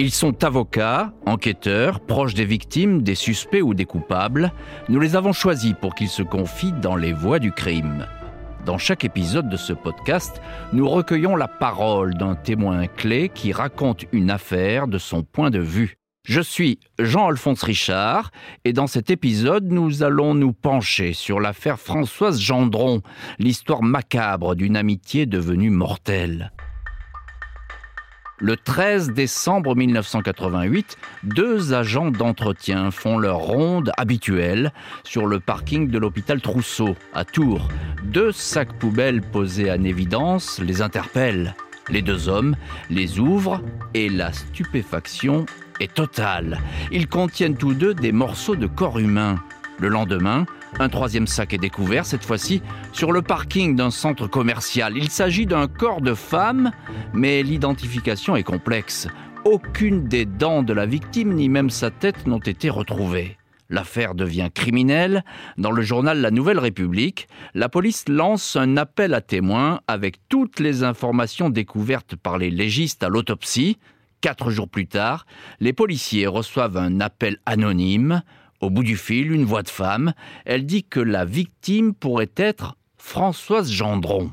Ils sont avocats, enquêteurs, proches des victimes, des suspects ou des coupables. Nous les avons choisis pour qu'ils se confient dans les voies du crime. Dans chaque épisode de ce podcast, nous recueillons la parole d'un témoin clé qui raconte une affaire de son point de vue. Je suis Jean-Alphonse Richard et dans cet épisode, nous allons nous pencher sur l'affaire Françoise Gendron, l'histoire macabre d'une amitié devenue mortelle. Le 13 décembre 1988, deux agents d'entretien font leur ronde habituelle sur le parking de l'hôpital Trousseau, à Tours. Deux sacs poubelles posés en évidence les interpellent. Les deux hommes les ouvrent et la stupéfaction est totale. Ils contiennent tous deux des morceaux de corps humain. Le lendemain, un troisième sac est découvert, cette fois-ci sur le parking d'un centre commercial. Il s'agit d'un corps de femme, mais l'identification est complexe. Aucune des dents de la victime, ni même sa tête, n'ont été retrouvées. L'affaire devient criminelle. Dans le journal La Nouvelle République, la police lance un appel à témoins avec toutes les informations découvertes par les légistes à l'autopsie. Quatre jours plus tard, les policiers reçoivent un appel anonyme. Au bout du fil, une voix de femme. Elle dit que la victime pourrait être Françoise Gendron.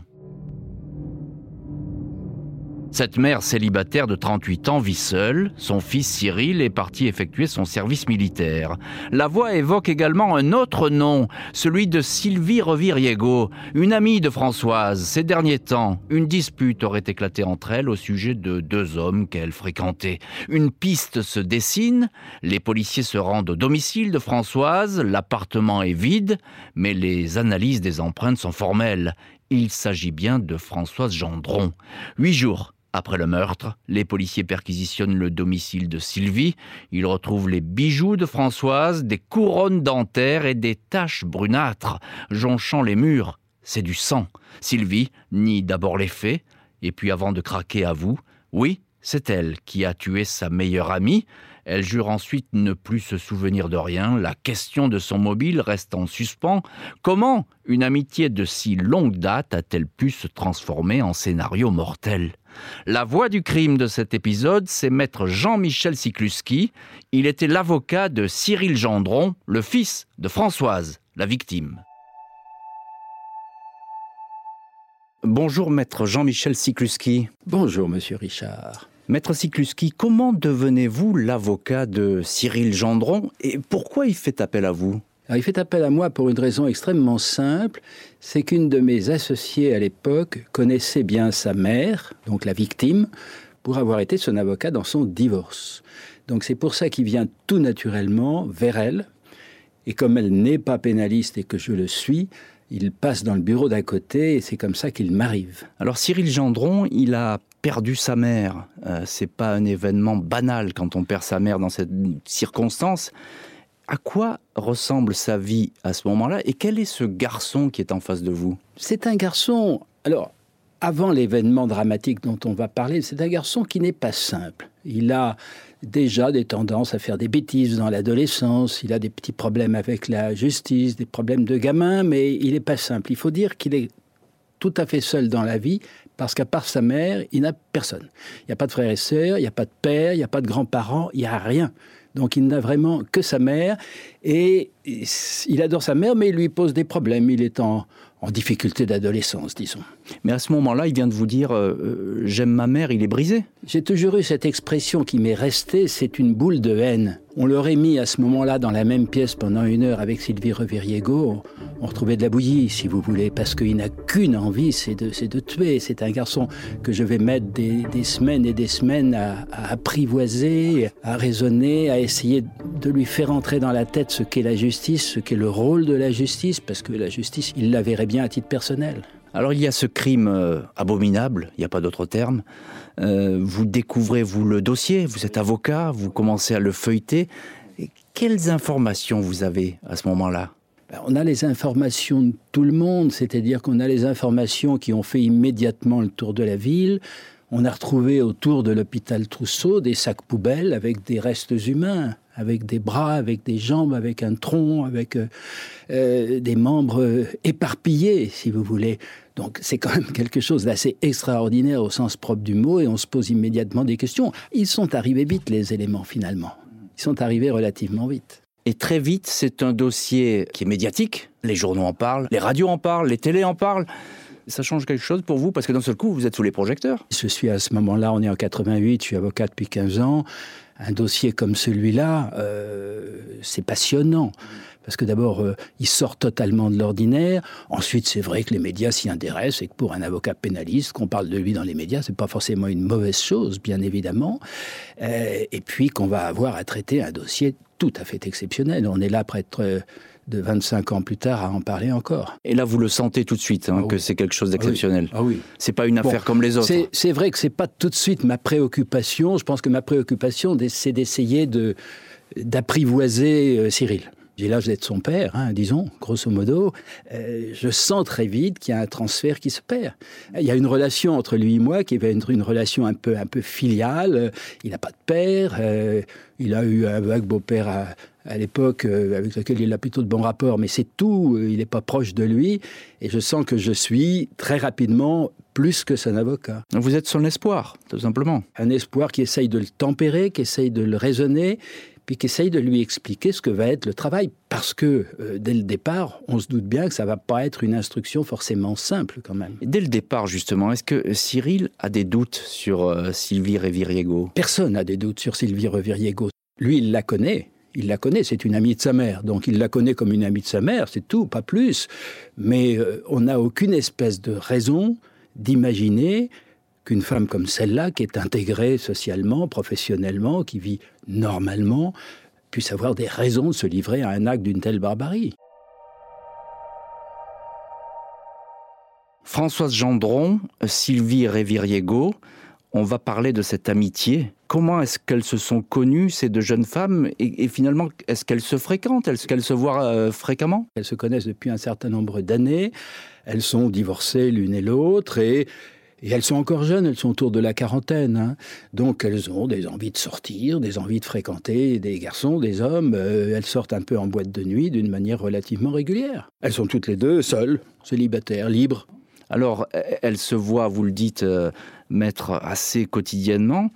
Cette mère célibataire de 38 ans vit seule. Son fils Cyril est parti effectuer son service militaire. La voix évoque également un autre nom, celui de Sylvie Reviriego, une amie de Françoise. Ces derniers temps, une dispute aurait éclaté entre elles au sujet de deux hommes qu'elle fréquentait. Une piste se dessine. Les policiers se rendent au domicile de Françoise. L'appartement est vide, mais les analyses des empreintes sont formelles. Il s'agit bien de Françoise Gendron. Huit jours après le meurtre, les policiers perquisitionnent le domicile de Sylvie. Ils retrouvent les bijoux de Françoise, des couronnes dentaires et des taches brunâtres jonchant les murs. C'est du sang. Sylvie nie d'abord les faits, et puis avant de craquer avoue, oui, c'est elle qui a tué sa meilleure amie. Elle jure ensuite ne plus se souvenir de rien. La question de son mobile reste en suspens. Comment une amitié de si longue date a-t-elle pu se transformer en scénario mortel? La voix du crime de cet épisode, c'est maître Jean-Michel Sikluski. Il était l'avocat de Cyril Gendron, le fils de Françoise, la victime. Bonjour maître Jean-Michel Sikluski. Bonjour monsieur Richard. Maître Sikluski, comment devenez-vous l'avocat de Cyril Gendron et pourquoi il fait appel à vous? Il fait appel à moi pour une raison extrêmement simple, c'est qu'une de mes associées à l'époque connaissait bien sa mère, donc la victime, pour avoir été son avocat dans son divorce. Donc c'est pour ça qu'il vient tout naturellement vers elle, et comme elle n'est pas pénaliste et que je le suis, il passe dans le bureau d'à côté et c'est comme ça qu'il m'arrive. Alors Cyril Gendron, il a perdu sa mère. Euh, c'est pas un événement banal quand on perd sa mère dans cette circonstance à quoi ressemble sa vie à ce moment-là et quel est ce garçon qui est en face de vous? C'est un garçon, alors, avant l'événement dramatique dont on va parler, c'est un garçon qui n'est pas simple. Il a déjà des tendances à faire des bêtises dans l'adolescence, il a des petits problèmes avec la justice, des problèmes de gamin, mais il n'est pas simple. Il faut dire qu'il est tout à fait seul dans la vie, parce qu'à part sa mère, il n'a personne. Il n'y a pas de frères et sœurs, il n'y a pas de père, il n'y a pas de grands-parents, il n'y a rien. Donc il n'a vraiment que sa mère et il adore sa mère, mais il lui pose des problèmes. Il est en, difficulté d'adolescence, disons. Mais à ce moment-là, il vient de vous dire euh, euh, J'aime ma mère, il est brisé J'ai toujours eu cette expression qui m'est restée c'est une boule de haine. On l'aurait mis à ce moment-là dans la même pièce pendant une heure avec Sylvie Reviriego. On retrouvait de la bouillie, si vous voulez, parce qu'il n'a qu'une envie c'est de, de tuer. C'est un garçon que je vais mettre des, semaines et des semaines à, apprivoiser, à raisonner, à essayer de lui faire entrer dans la tête ce qu'est la justice, ce qu'est le rôle de la justice, parce que la justice, il la verrait bien à titre personnel. Alors il y a ce crime euh, abominable, il n'y a pas d'autre terme. Euh, vous découvrez, vous, le dossier, vous êtes avocat, vous commencez à le feuilleter. quelles informations vous avez à ce moment-là? Ben, on a les informations de tout le monde, c'est-à-dire qu'on a les informations qui ont fait immédiatement le tour de la ville. On a retrouvé autour de l'hôpital Trousseau des sacs poubelles avec des restes humains. Avec des bras, avec des jambes, avec un tronc, avec euh, euh, des membres éparpillés, si vous voulez. Donc c'est quand même quelque chose d'assez extraordinaire au sens propre du mot, et on se pose immédiatement des questions. Ils sont arrivés vite, les éléments, finalement. Ils sont arrivés relativement vite. Et très vite, c'est un dossier qui est médiatique. Les journaux en parlent, les radios en parlent, les télés en parlent. Ça change quelque chose pour vous Parce que d'un seul coup, vous êtes sous les projecteurs? Je suis à ce moment-là, on est en 88, je suis avocat depuis 15 ans. Un dossier comme celui-là, euh, c'est passionnant. Parce que d'abord, euh, il sort totalement de l'ordinaire. Ensuite, c'est vrai que les médias s'y intéressent et que pour un avocat pénaliste, qu'on parle de lui dans les médias, c'est pas forcément une mauvaise chose, bien évidemment. Euh, et puis qu'on va avoir à traiter un dossier tout à fait exceptionnel. On est là près de de 25 ans plus tard à en parler encore. Et là, vous le sentez tout de suite, hein, ah que c'est quelque chose d'exceptionnel. Ah oui. C'est pas une affaire comme les autres. C'est vrai que c'est pas tout de suite ma préoccupation. Je pense que ma préoccupation, c'est d'essayer de d'apprivoiser euh, Cyril. J'ai l'âge d'être son père, hein, disons, grosso modo. Euh, je sens très vite qu'il y a un transfert qui se perd. Il y a une relation entre lui et moi qui va être une relation un peu, un peu filiale. Il n'a pas de père. Euh, il a eu un vague beau-père à, à l'époque euh, avec lequel il a plutôt de bons rapports, mais c'est tout. Il n'est pas proche de lui. Et je sens que je suis très rapidement plus que son avocat. Vous êtes son espoir, tout simplement. Un espoir qui essaye de le tempérer, qui essaye de le raisonner, puis qui essaye de lui expliquer ce que va être le travail. Parce que euh, dès le départ, on se doute bien que ça ne va pas être une instruction forcément simple quand même. dès le départ, justement, est-ce que Cyril a des doutes sur euh, Sylvie Reviriego? Personne n'a des doutes sur Sylvie Reviriego. Lui, il la connaît. Il la connaît, c'est une amie de sa mère. Donc il la connaît comme une amie de sa mère, c'est tout, pas plus. Mais euh, on n'a aucune espèce de raison d'imaginer qu'une femme comme celle-là, qui est intégrée socialement, professionnellement, qui vit normalement, puisse avoir des raisons de se livrer à un acte d'une telle barbarie. Françoise Gendron, Sylvie Réviriego, on va parler de cette amitié. Comment est-ce qu'elles se sont connues, ces deux jeunes femmes Et, finalement, est-ce qu'elles se fréquentent? Est-ce qu'elles se voient euh, fréquemment? Elles se connaissent depuis un certain nombre d'années. Elles sont divorcées l'une et l'autre et et elles sont encore jeunes, elles sont autour de la quarantaine. Hein. Donc elles ont des envies de sortir, des envies de fréquenter des garçons, des hommes. Euh, elles sortent un peu en boîte de nuit d'une manière relativement régulière. Elles sont toutes les deux seules, célibataires, libres. Alors elles se voient, vous le dites, euh, mettre assez quotidiennement.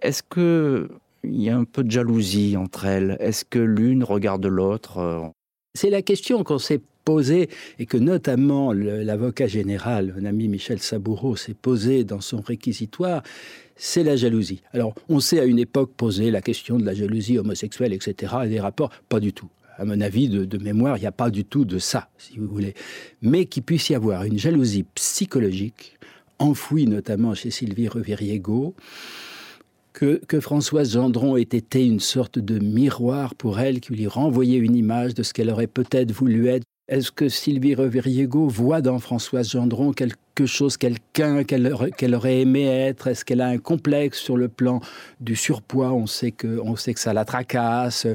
Est-ce que il y a un peu de jalousie entre elles? Est-ce que l'une regarde l'autre euh? C'est la question qu'on s'est posée et que notamment l'avocat général, mon ami Michel Saboureau, s'est posé dans son réquisitoire, c'est la jalousie. Alors, on sait à une époque poser la question de la jalousie homosexuelle, etc., et des rapports, pas du tout. À mon avis, de, de mémoire, il n'y a pas du tout de ça, si vous voulez. Mais qu'il puisse y avoir une jalousie psychologique, enfouie notamment chez Sylvie Reviriego, que, Françoise Gendron ait été une sorte de miroir pour elle, qui lui renvoyait une image de ce qu'elle aurait peut-être voulu être. Est-ce que Sylvie Reviriego voit dans Françoise Gendron quelque chose, quelqu'un qu'elle aurait aimé être? Est-ce qu'elle a un complexe sur le plan du surpoids? On sait que, on sait que ça la tracasse.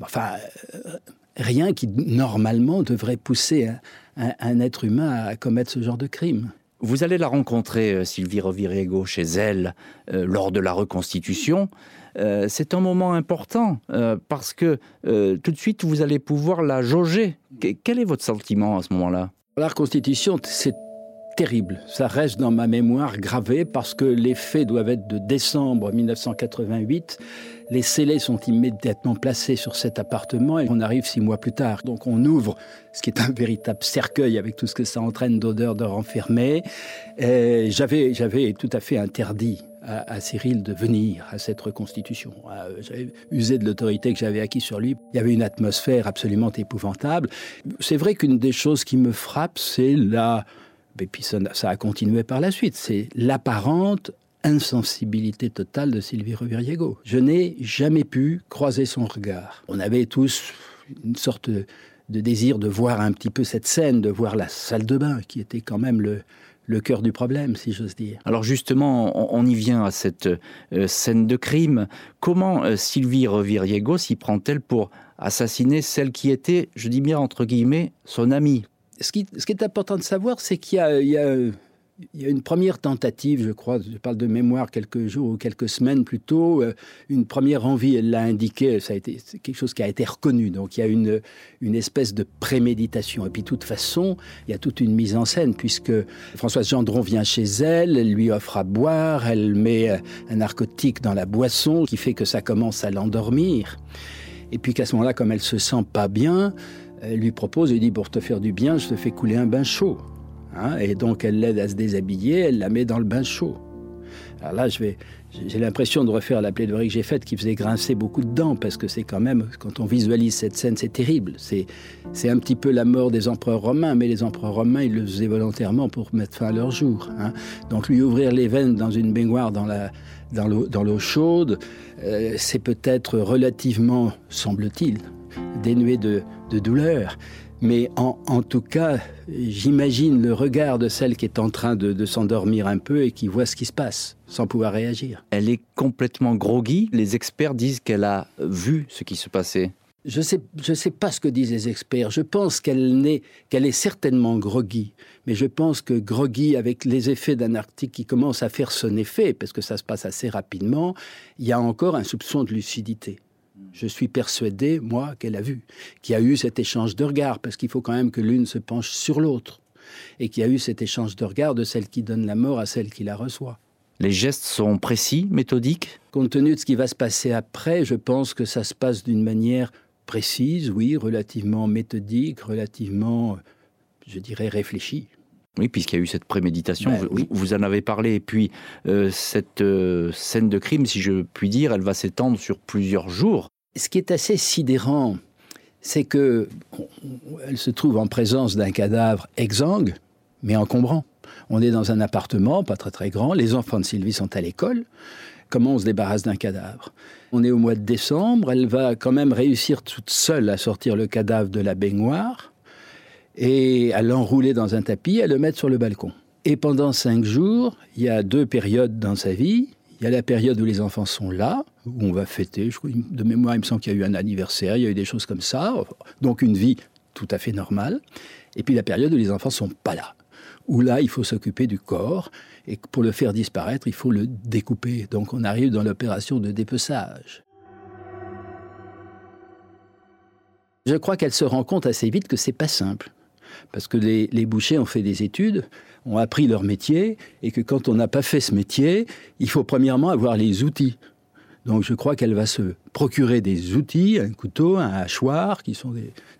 Enfin, euh, rien qui normalement devrait pousser un être humain à commettre ce genre de crime. Vous allez la rencontrer, euh, Sylvie Roviriego, chez elle, euh, lors de la reconstitution. Euh, c'est un moment important parce que tout de suite, vous allez pouvoir la jauger. Quel est votre sentiment à ce moment-là? La reconstitution, c'est terrible. Ça reste dans ma mémoire gravé parce que les faits doivent être de décembre 1988. Les scellés sont immédiatement placés sur cet appartement et on arrive six mois plus tard. Donc on ouvre ce qui est un véritable cercueil avec tout ce que ça entraîne d'odeur de renfermé. J'avais tout à fait interdit à, Cyril de venir à cette reconstitution. Euh, j'avais usé de l'autorité que j'avais acquis sur lui. Il y avait une atmosphère absolument épouvantable. C'est vrai qu'une des choses qui me frappe, c'est la et puis ça, a continué par la suite, c'est l'apparente insensibilité totale de Sylvie Reviriego. Je n'ai jamais pu croiser son regard. On avait tous une sorte de, désir de voir un petit peu cette scène, de voir la salle de bain, qui était quand même le, le cœur du problème, si j'ose dire. Alors justement, on, y vient à cette euh, scène de crime. Comment euh, Sylvie Reviriego s'y prend-elle pour assassiner celle qui était, je dis bien entre guillemets, son amie? Ce qui, est important de savoir, c'est qu'il y a, il y a une première tentative, je crois, je parle de mémoire quelques jours ou quelques semaines plus tôt, euh, une première envie, elle l'a indiqué, ça a été quelque chose qui a été reconnu. Donc il y a une, une espèce de préméditation. Et puis de toute façon, il y a toute une mise en scène, puisque Françoise Gendron vient chez elle, elle lui offre à boire, elle met euh, un narcotique dans la boisson qui fait que ça commence à l'endormir. Et puis qu'à ce moment-là, comme elle se sent pas bien, elle lui propose, elle dit, pour te faire du bien, je te fais couler un bain chaud. Hein, et donc elle l'aide à se déshabiller, elle la met dans le bain chaud. Alors là, je vais, j'ai l'impression de refaire la plaidoirie que j'ai faite qui faisait grincer beaucoup de dents, parce que c'est quand même, quand on visualise cette scène, c'est terrible. C'est, un petit peu la mort des empereurs romains, mais les empereurs romains, ils le faisaient volontairement pour mettre fin à leur jour. Hein. Donc lui ouvrir les veines dans une baignoire dans, l'eau, chaude, euh, c'est peut-être relativement, semble-t-il, dénué de douleur. Mais en, tout cas, j'imagine le regard de celle qui est en train de, s'endormir un peu et qui voit ce qui se passe sans pouvoir réagir. Elle est complètement groggy. Les experts disent qu'elle a vu ce qui se passait. Je ne sais, je sais pas ce que disent les experts. Je pense qu'elle est, qu'elle est certainement groggy. Mais je pense que groggy, avec les effets d'un article qui commence à faire son effet, parce que ça se passe assez rapidement, il y a encore un soupçon de lucidité. Je suis persuadé, moi, qu'elle a vu, qu'il y a eu cet échange de regards, parce qu'il faut quand même que l'une se penche sur l'autre, et qu'il y a eu cet échange de regards de celle qui donne la mort à celle qui la reçoit. Les gestes sont précis, méthodiques? Compte tenu de ce qui va se passer après, je pense que ça se passe d'une manière précise, oui, relativement méthodique, relativement, je dirais, réfléchie. Oui, puisqu'il y a eu cette préméditation, ben vous, en avez parlé. Et puis, euh, cette euh, scène de crime, si je puis dire, elle va s'étendre sur plusieurs jours. Ce qui est assez sidérant, c'est que elle se trouve en présence d'un cadavre exsangue, mais encombrant. On est dans un appartement, pas très très grand. Les enfants de Sylvie sont à l'école. Comment on se débarrasse d'un cadavre? On est au mois de décembre. Elle va quand même réussir toute seule à sortir le cadavre de la baignoire et à l'enrouler dans un tapis, à le mettre sur le balcon. Et pendant cinq jours, il y a deux périodes dans sa vie. Il y a la période où les enfants sont là, où on va fêter. de mémoire, il me semble qu'il y a eu un anniversaire, il y a eu des choses comme ça. Donc une vie tout à fait normale. Et puis la période où les enfants sont pas là. Où là, il faut s'occuper du corps. Et pour le faire disparaître, il faut le découper. Donc on arrive dans l'opération de dépeçage. Je crois qu'elle se rend compte assez vite que c'est pas simple parce que les, bouchers ont fait des études, ont appris leur métier, et que quand on n'a pas fait ce métier, il faut premièrement avoir les outils. Donc je crois qu'elle va se procurer des outils, un couteau, un hachoir, qui sont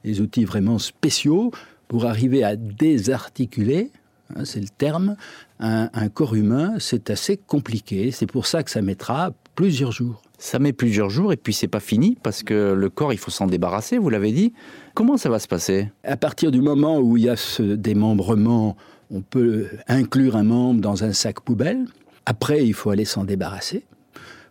des, outils vraiment spéciaux, pour arriver à désarticuler, hein, c'est le terme, un, un corps humain. C'est assez compliqué, c'est pour ça que ça mettra plusieurs jours. Ça met plusieurs jours et puis c'est pas fini parce que le corps, il faut s'en débarrasser, vous l'avez dit. Comment ça va se passer? À partir du moment où il y a ce démembrement, on peut inclure un membre dans un sac poubelle. Après, il faut aller s'en débarrasser.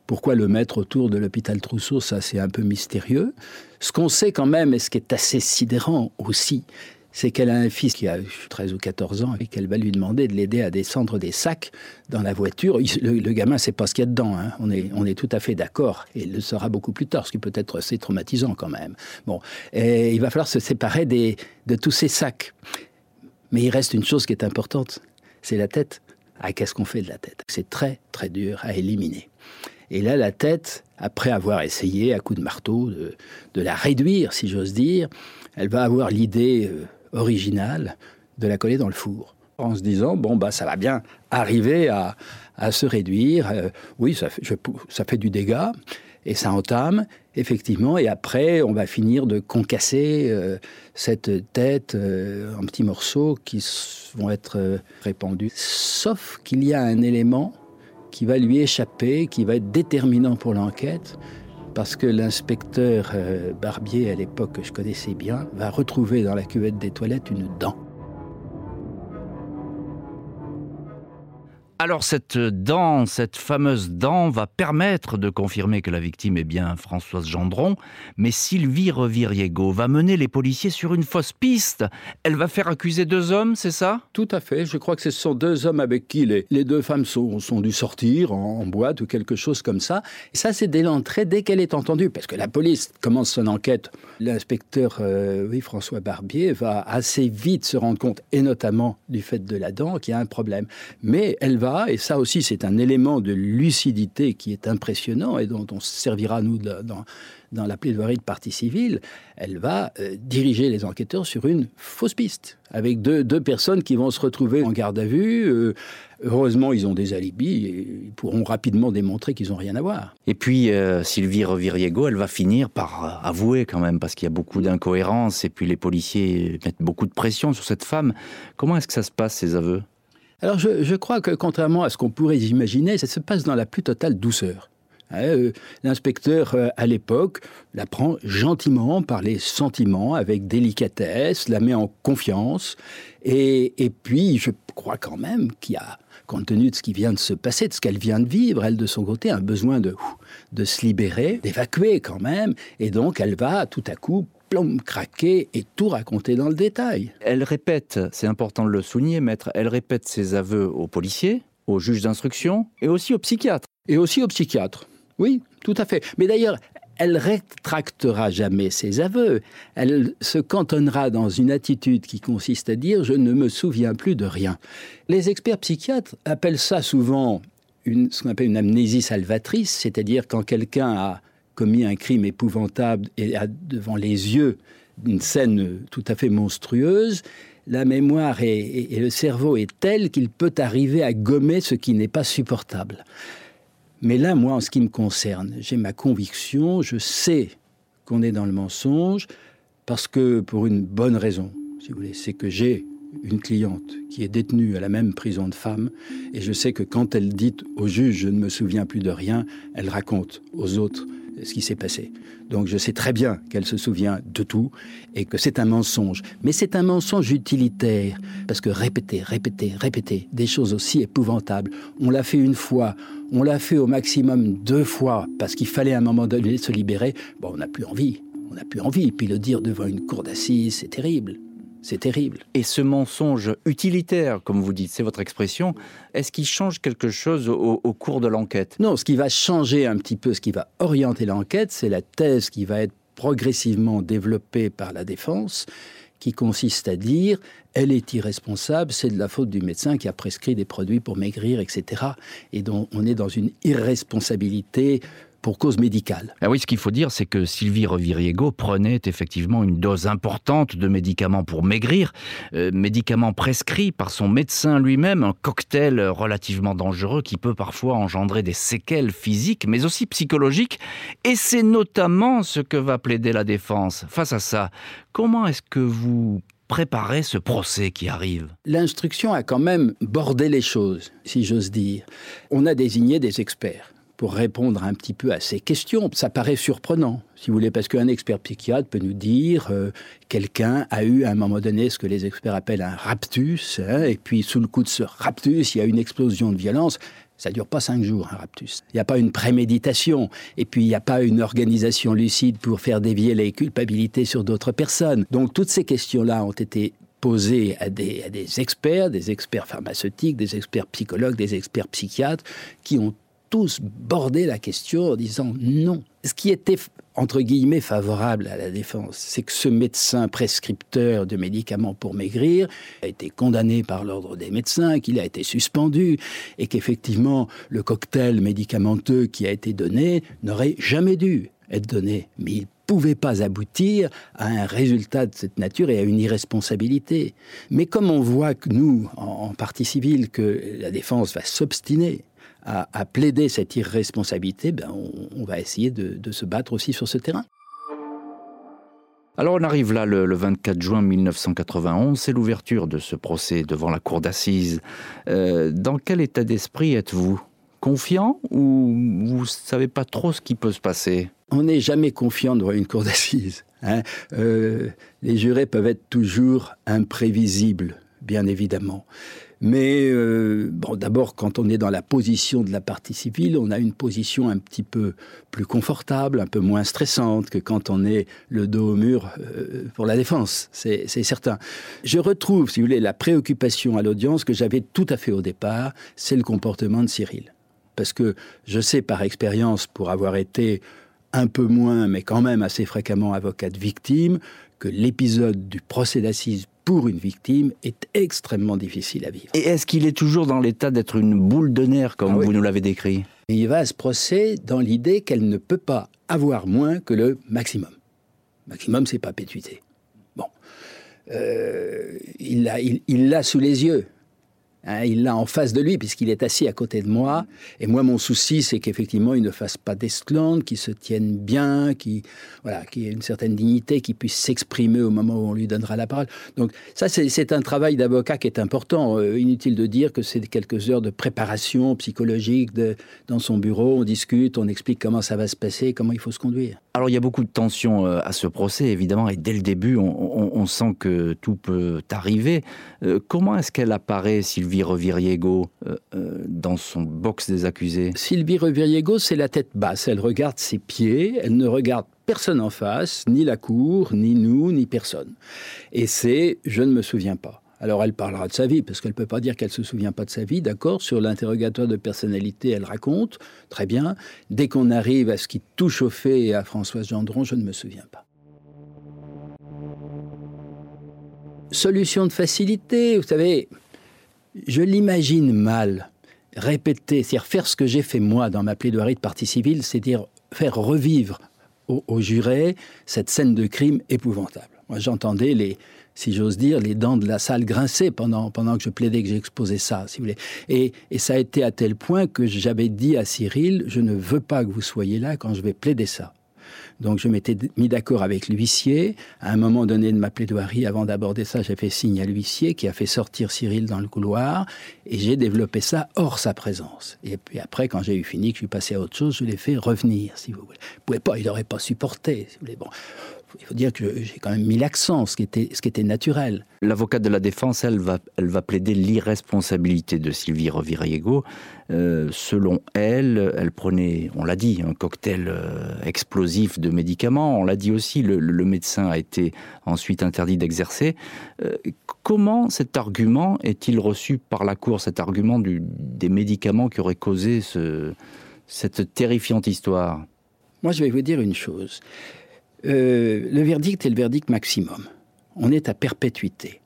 Pourquoi le mettre autour de l'hôpital Trousseau? Ça, c'est un peu mystérieux. Ce qu'on sait quand même, et ce qui est assez sidérant aussi, c'est qu'elle a un fils qui a 13 ou 14 ans et qu'elle va lui demander de l'aider à descendre des sacs dans la voiture. Le, gamin sait pas ce qu'il y a dedans. Hein. On, est, tout à fait d'accord. Et il le sera beaucoup plus tard, ce qui peut être assez traumatisant quand même. Bon, et il va falloir se séparer de tous ces sacs. Mais il reste une chose qui est importante, c'est la tête. Ah, qu'est-ce qu'on fait de la tête? C'est très très dur à éliminer. Et là, la tête, après avoir essayé à coups de marteau de, la réduire, si j'ose dire, elle va avoir l'idée euh, original de la coller dans le four. En se disant, bon, bah, ça va bien arriver à, se réduire. Euh, oui, ça fait du dégât et ça entame, effectivement, et après, on va finir de concasser euh, cette tête euh, en petits morceaux qui vont être répandus. Sauf qu'il y a un élément qui va lui échapper, qui va être déterminant pour l'enquête, parce que l'inspecteur euh, Barbier, à l'époque que je connaissais bien, va retrouver dans la cuvette des toilettes une dent. Alors cette dent, cette fameuse dent va permettre de confirmer que la victime est bien Françoise Gendron, mais Sylvie Reviriego va mener les policiers sur une fausse piste. Elle va faire accuser deux hommes, c'est ça? Tout à fait, je crois que ce sont deux hommes avec qui les, deux femmes sont, sont dû sortir en, boîte ou quelque chose comme ça. Et ça c'est dès l'entrée, dès qu'elle est entendue, parce que la police commence son enquête. L'inspecteur euh, oui, François Barbier va assez vite se rendre compte, et notamment du fait de la dent, qu'il y a un problème. Mais elle va et ça aussi c'est un élément de lucidité qui est impressionnant et dont on servira nous dans, la plaidoirie de partie civile, elle va euh, diriger les enquêteurs sur une fausse piste, avec deux, deux, personnes qui vont se retrouver en garde à vue. Euh, heureusement, ils ont des alibis et ils pourront rapidement démontrer qu'ils n'ont rien à voir. Et puis, euh, Sylvie Reviriego, elle va finir par avouer quand même, parce qu'il y a beaucoup d'incohérences, et puis les policiers mettent beaucoup de pression sur cette femme. Comment est-ce que ça se passe, ces aveux? Alors je, crois que contrairement à ce qu'on pourrait imaginer, ça se passe dans la plus totale douceur. Hein, euh, l'inspecteur, euh, à l'époque, la prend gentiment par les sentiments, avec délicatesse, la met en confiance. Et, puis, je crois quand même qu'il y a, compte tenu de ce qui vient de se passer, de ce qu'elle vient de vivre, elle, de son côté, un besoin de, de se libérer, d'évacuer quand même. Et donc, elle va tout à coup plomb craquer et tout raconter dans le détail. Elle répète, c'est important de le souligner, maître, elle répète ses aveux aux policiers, aux juges d'instruction et aussi aux psychiatres. Et aussi aux psychiatres. Oui, tout à fait. Mais d'ailleurs, elle rétractera jamais ses aveux. Elle se cantonnera dans une attitude qui consiste à dire je ne me souviens plus de rien. Les experts psychiatres appellent ça souvent une, ce qu'on appelle une amnésie salvatrice, c'est-à-dire quand quelqu'un a commis un crime épouvantable et a devant les yeux une scène tout à fait monstrueuse, la mémoire et, le cerveau est tel qu'il peut arriver à gommer ce qui n'est pas supportable. Mais là, moi, en ce qui me concerne, j'ai ma conviction, je sais qu'on est dans le mensonge, parce que pour une bonne raison, si vous voulez, c'est que j'ai une cliente qui est détenue à la même prison de femmes, et je sais que quand elle dit au juge je ne me souviens plus de rien, elle raconte aux autres ce qui s'est passé. Donc je sais très bien qu'elle se souvient de tout et que c'est un mensonge. Mais c'est un mensonge utilitaire, parce que répéter, répéter, répéter des choses aussi épouvantables, on l'a fait une fois, on l'a fait au maximum deux fois, parce qu'il fallait à un moment donné se libérer, bon, on n'a plus envie. On n'a plus envie. Puis le dire devant une cour d'assises, c'est terrible. C'est terrible. Et ce mensonge utilitaire, comme vous dites, c'est votre expression, est-ce qu'il change quelque chose au, cours de l'enquête? Non, ce qui va changer un petit peu, ce qui va orienter l'enquête, c'est la thèse qui va être progressivement développée par la défense, qui consiste à dire elle est irresponsable, c'est de la faute du médecin qui a prescrit des produits pour maigrir, etc. Et donc on est dans une irresponsabilité pour cause médicale. Ah oui, ce qu'il faut dire, c'est que Sylvie Reviriego prenait effectivement une dose importante de médicaments pour maigrir, euh, médicaments prescrits par son médecin lui-même, un cocktail relativement dangereux qui peut parfois engendrer des séquelles physiques, mais aussi psychologiques. Et c'est notamment ce que va plaider la défense. Face à ça, comment est-ce que vous préparez ce procès qui arrive? L'instruction a quand même bordé les choses, si j'ose dire. On a désigné des experts pour répondre un petit peu à ces questions. Ça paraît surprenant, si vous voulez, parce qu'un expert psychiatre peut nous dire euh, quelqu'un a eu à un moment donné ce que les experts appellent un raptus, hein, et puis sous le coup de ce raptus, il y a une explosion de violence. Ça dure pas cinq jours, un raptus. Il n'y a pas une préméditation, et puis il n'y a pas une organisation lucide pour faire dévier les culpabilités sur d'autres personnes. Donc toutes ces questions-là ont été posées à des, à des experts, des experts pharmaceutiques, des experts psychologues, des experts psychiatres, qui ont tous bordé la question en disant non. Ce qui était entre guillemets favorable à la défense, c'est que ce médecin prescripteur de médicaments pour maigrir a été condamné par l'ordre des médecins, qu'il a été suspendu et qu'effectivement le cocktail médicamenteux qui a été donné n'aurait jamais dû être donné. Mais il pouvait pas aboutir à un résultat de cette nature et à une irresponsabilité. Mais comme on voit que nous, en partie civile, que la défense va s'obstiner à, plaider cette irresponsabilité, ben on, va essayer de, se battre aussi sur ce terrain. Alors on arrive là le, 24 juin 1991, c'est l'ouverture de ce procès devant la cour d'assises. Euh, dans quel état d'esprit êtes-vous? Confiant ou vous savez pas trop ce qui peut se passer? On n'est jamais confiant devant une cour d'assises. Hein. Euh, les jurés peuvent être toujours imprévisibles, bien évidemment. Mais euh, bon, d'abord, quand on est dans la position de la partie civile, on a une position un petit peu plus confortable, un peu moins stressante que quand on est le dos au mur euh, pour la défense. C'est certain. Je retrouve, si vous voulez, la préoccupation à l'audience que j'avais tout à fait au départ, c'est le comportement de Cyril. Parce que je sais par expérience, pour avoir été un peu moins, mais quand même assez fréquemment avocat de victime, que l'épisode du procès d'assises pour une victime est extrêmement difficile à vivre. Et est-ce qu'il est toujours dans l'état d'être une boule de nerfs, comme ah vous nous l'avez décrit? Il va à ce procès dans l'idée qu'elle ne peut pas avoir moins que le maximum. Maximum, c'est pas perpétuité. Bon. Euh, il l'a il, sous les yeux. Hein, il l'a en face de lui puisqu'il est assis à côté de moi. Et moi, mon souci, c'est qu'effectivement, il ne fasse pas d'esclandre, qu'il se tienne bien, qu'il voilà, ait une certaine dignité, qu'il puisse s'exprimer au moment où on lui donnera la parole. Donc ça, c'est un travail d'avocat qui est important. Euh, inutile de dire que c'est quelques heures de préparation psychologique dans son bureau. On discute, on explique comment ça va se passer, comment il faut se conduire. Alors il y a beaucoup de tensions euh, à ce procès, évidemment, et dès le début, on, sent que tout peut arriver. Euh, comment est-ce qu'elle apparaît, Sylvie Sylvie Reviriego euh, euh, dans son box des accusés Sylvie Reviriego, c'est la tête basse. Elle regarde ses pieds, elle ne regarde personne en face, ni la cour, ni nous, ni personne. Et c'est je ne me souviens pas. Alors elle parlera de sa vie, parce qu'elle ne peut pas dire qu'elle ne se souvient pas de sa vie, d'accord Sur l'interrogatoire de personnalité, elle raconte, très bien. Dès qu'on arrive à ce qui touche au fait et à Françoise Gendron, je ne me souviens pas. Solution de facilité, vous savez, je l'imagine mal répéter, c'est-à-dire faire ce que j'ai fait moi dans ma plaidoirie de partie civile, c'est-à-dire faire revivre aux, jurés cette scène de crime épouvantable. Moi, j'entendais les, si j'ose dire, les dents de la salle grincer pendant, pendant que je plaidais, que j'exposais ça, si vous voulez. Et, et, ça a été à tel point que j'avais dit à Cyril, je ne veux pas que vous soyez là quand je vais plaider ça. Donc je m'étais mis d'accord avec l'huissier. À un moment donné de ma plaidoirie, avant d'aborder ça, j'ai fait signe à l'huissier qui a fait sortir Cyril dans le couloir et j'ai développé ça hors sa présence. Et puis après, quand j'ai eu fini, que je suis passé à autre chose, je l'ai fait revenir, si vous voulez. Vous pouvez pas, il n'aurait pas supporté. Si vous voulez. Bon, il faut dire que j'ai quand même mis l'accent, ce qui était, naturel. L'avocate de la défense, elle va, elle va plaider l'irresponsabilité de Sylvie Reviriego. Euh, selon elle, elle prenait, on l'a dit, un cocktail euh, explosif de médicaments. On l'a dit aussi, le, médecin a été ensuite interdit d'exercer. Euh, comment cet argument est-il reçu par la Cour, cet argument des médicaments qui auraient causé ce, cette terrifiante histoire? Moi, je vais vous dire une chose. Le verdict est le verdict maximum. On est à perpétuité.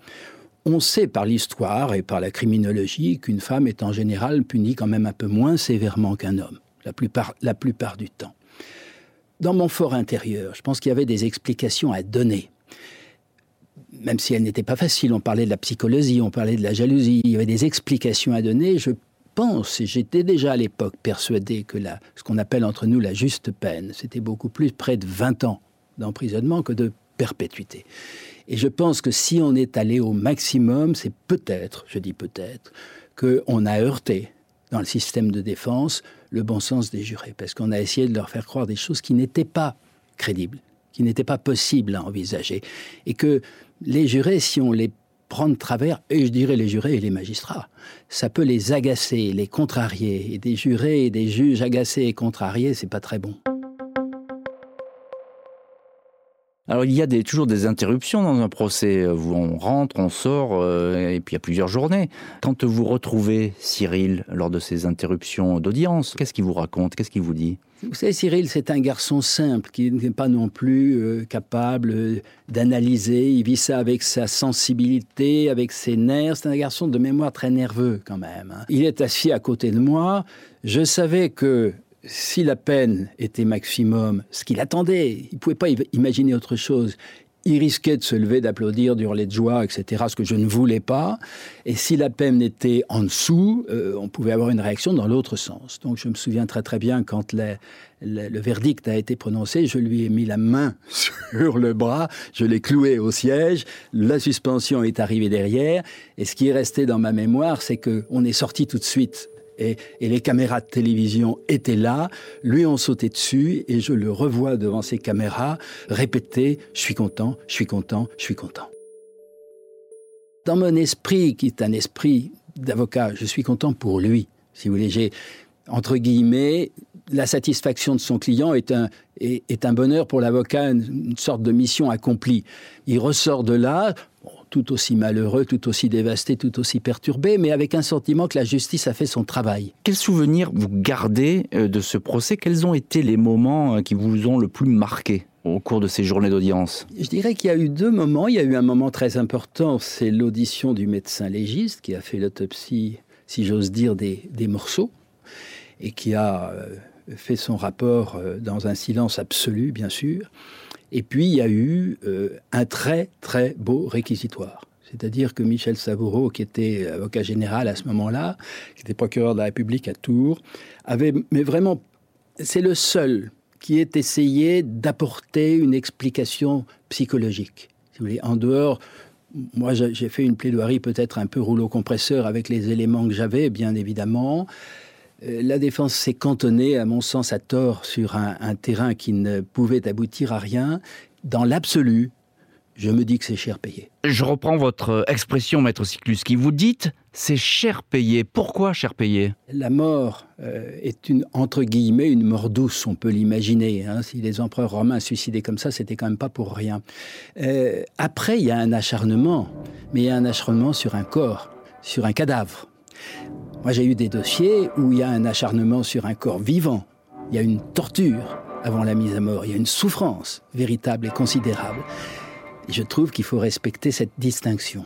On sait par l'histoire et par la criminologie qu'une femme est en général punie quand même un peu moins sévèrement qu'un homme, la plupart, du temps. Dans mon fort intérieur, je pense qu'il y avait des explications à donner. Même si elles n'étaient pas faciles, on parlait de la psychologie, on parlait de la jalousie, il y avait des explications à donner. Je pense, et j'étais déjà à l'époque persuadé que ce qu'on appelle entre nous la juste peine, c'était beaucoup plus près de 20 ans d'emprisonnement que de perpétuité. Et je pense que si on est allé au maximum, c'est peut-être, je dis peut-être, qu'on a heurté dans le système de défense le bon sens des jurés, parce qu'on a essayé de leur faire croire des choses qui n'étaient pas crédibles, qui n'étaient pas possibles à envisager, et que les jurés, si on les prend de travers, et je dirais les jurés et les magistrats, ça peut les agacer, les contrarier, et des jurés et des juges agacés et contrariés, c'est pas très bon. Alors il y a toujours des interruptions dans un procès. On rentre, on sort, euh, et puis il y a plusieurs journées. Quand vous retrouvez Cyril lors de ces interruptions d'audience, qu'est-ce qu'il vous raconte? Qu'est-ce qu'il vous dit? Vous savez, Cyril, c'est un garçon simple qui n'est pas non plus euh, capable euh, d'analyser. Il vit ça avec sa sensibilité, avec ses nerfs. C'est un garçon de mémoire très nerveux quand même. Hein. Il est assis à côté de moi. Je savais que si la peine était maximum, ce qu'il attendait, il ne pouvait pas imaginer autre chose. Il risquait de se lever, d'applaudir, d'hurler de joie, etc., ce que je ne voulais pas. Et si la peine était en dessous, euh, on pouvait avoir une réaction dans l'autre sens. Donc je me souviens très très bien quand le verdict a été prononcé, je lui ai mis la main sur le bras, je l'ai cloué au siège, la suspension est arrivée derrière, et ce qui est resté dans ma mémoire, c'est qu'on est sorti tout de suite et, les caméras de télévision étaient là, lui ont sauté dessus et je le revois devant ces caméras répéter ⁇ Je suis content, je suis content, je suis content ⁇ Dans mon esprit, qui est un esprit d'avocat. Je suis content pour lui, si vous voulez. J'ai, entre guillemets, la satisfaction de son client est un, est, un bonheur pour l'avocat, une, sorte de mission accomplie. Il ressort de là, tout aussi malheureux, tout aussi dévasté, tout aussi perturbé, mais avec un sentiment que la justice a fait son travail. Quel souvenir vous gardez euh, de ce procès? Quels ont été les moments euh, qui vous ont le plus marqué au cours de ces journées d'audience? Je dirais qu'il y a eu deux moments. Il y a eu un moment très important, c'est l'audition du médecin légiste qui a fait l'autopsie, si j'ose dire, des, des, morceaux et qui a euh, fait son rapport dans un silence absolu, bien sûr. Et puis, il y a eu euh, un très, très beau réquisitoire. C'est-à-dire que Michel Savoureau, qui était avocat général à ce moment-là, qui était procureur de la République à Tours, avait, mais vraiment, c'est le seul qui ait essayé d'apporter une explication psychologique. Si vous voulez, en dehors, moi j'ai fait une plaidoirie peut-être un peu rouleau compresseur avec les éléments que j'avais, bien évidemment. Euh, la défense s'est cantonnée, à mon sens, à tort, sur un, terrain qui ne pouvait aboutir à rien. Dans l'absolu, je me dis que c'est cher payé. Je reprends votre expression, maître qui Vous dites c'est cher payé. Pourquoi cher payé? La mort euh, est une entre guillemets une mort douce, on peut l'imaginer. Hein. Si les empereurs romains suicidaient comme ça, c'était quand même pas pour rien. Euh, après, il y a un acharnement, mais il y a un acharnement sur un corps, sur un cadavre. Moi, j'ai eu des dossiers où il y a un acharnement sur un corps vivant. Il y a une torture avant la mise à mort. Il y a une souffrance véritable et considérable. je trouve qu'il faut respecter cette distinction.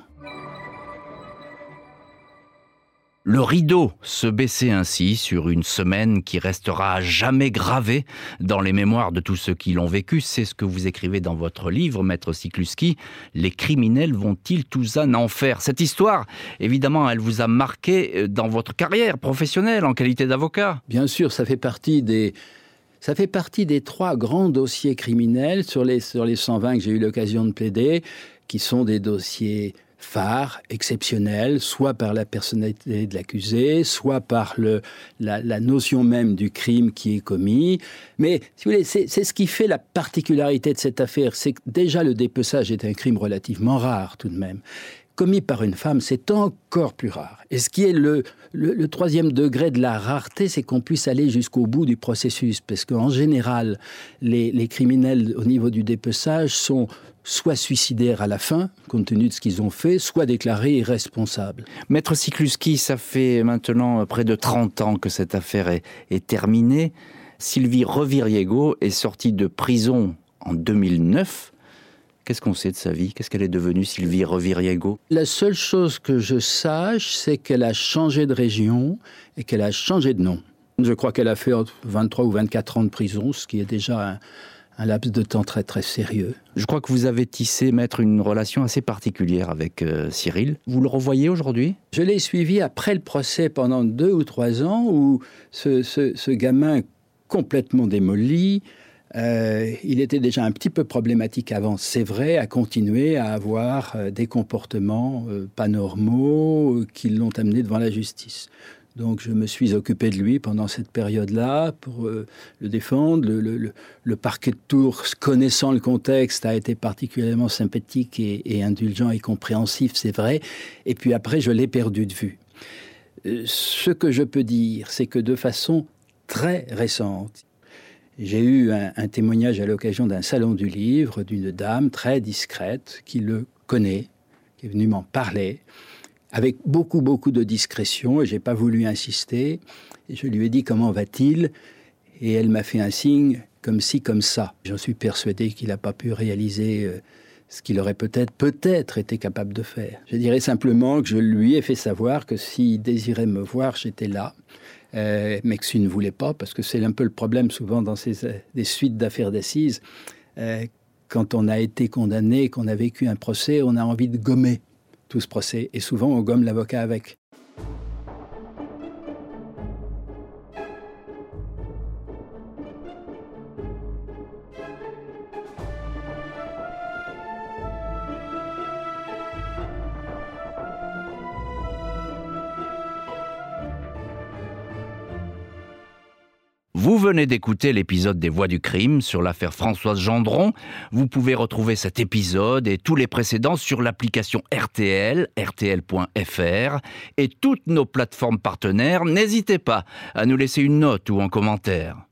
Le rideau se baissait ainsi sur une semaine qui restera jamais gravée dans les mémoires de tous ceux qui l'ont vécu. C'est ce que vous écrivez dans votre livre, Maître Sikluski. Les criminels vont-ils tous en enfer? Cette histoire, évidemment, elle vous a marqué euh, dans votre carrière professionnelle en qualité d'avocat. Bien sûr, ça fait partie des, ça fait partie des trois grands dossiers criminels sur les, sur les 120 que j'ai eu l'occasion de plaider, qui sont des dossiers phare, exceptionnel, soit par la personnalité de l'accusé, soit par le, la, notion même du crime qui est commis. Mais si vous voulez, c'est ce qui fait la particularité de cette affaire, c'est que déjà le dépeçage est un crime relativement rare tout de même commis par une femme, c'est encore plus rare. Et ce qui est le, troisième degré de la rareté, c'est qu'on puisse aller jusqu'au bout du processus, parce qu'en général, les, criminels au niveau du dépeçage sont soit suicidaires à la fin, compte tenu de ce qu'ils ont fait, soit déclarés irresponsables. Maître Sikluski, ça fait maintenant près de 30 ans que cette affaire est terminée. Sylvie Reviriego est sortie de prison en 2009. Qu'est-ce qu'on sait de sa vie? Qu'est-ce qu'elle est devenue, Sylvie Reviriego La seule chose que je sache, c'est qu'elle a changé de région et qu'elle a changé de nom. Je crois qu'elle a fait 23 ou 24 ans de prison, ce qui est déjà un, un laps de temps très très sérieux. Je crois que vous avez tissé, maître, une relation assez particulière avec euh, Cyril. Vous le revoyez aujourd'hui? Je l'ai suivi après le procès pendant deux ou trois ans où ce, gamin complètement démoli, euh, il était déjà un petit peu problématique avant, c'est vrai, a continué à avoir euh, des comportements pas normaux qui l'ont amené devant la justice. Donc je me suis occupé de lui pendant cette période-là pour euh, le défendre. Le, parquet de Tours, connaissant le contexte, a été particulièrement sympathique et, indulgent et compréhensif, c'est vrai. Et puis après, je l'ai perdu de vue. Euh, ce que je peux dire, c'est que de façon très récente, j'ai eu un, témoignage à l'occasion d'un salon du livre d'une dame très discrète qui le connaît, qui est venue m'en parler avec beaucoup, beaucoup de discrétion, et j'ai pas voulu insister. Et je lui ai dit comment va-t-il, et elle m'a fait un signe comme ci, comme ça. J'en suis persuadé qu'il n'a pas pu réaliser euh, ce qu'il aurait peut-être, peut-être été capable de faire. Je dirais simplement que je lui ai fait savoir que s'il désirait me voir, j'étais là. Euh, mais que s'il ne voulait pas, parce que c'est un peu le problème souvent dans ces des suites d'affaires d'assises, euh, quand on a été condamné, qu'on a vécu un procès, on a envie de gommer tout ce procès, et souvent on gomme l'avocat avec. Venez d'écouter l'épisode des Voix du crime sur l'affaire Françoise Gendron. Vous pouvez retrouver cet épisode et tous les précédents sur l'application RTL, rtl.fr et toutes nos plateformes partenaires. N'hésitez pas à nous laisser une note ou un commentaire.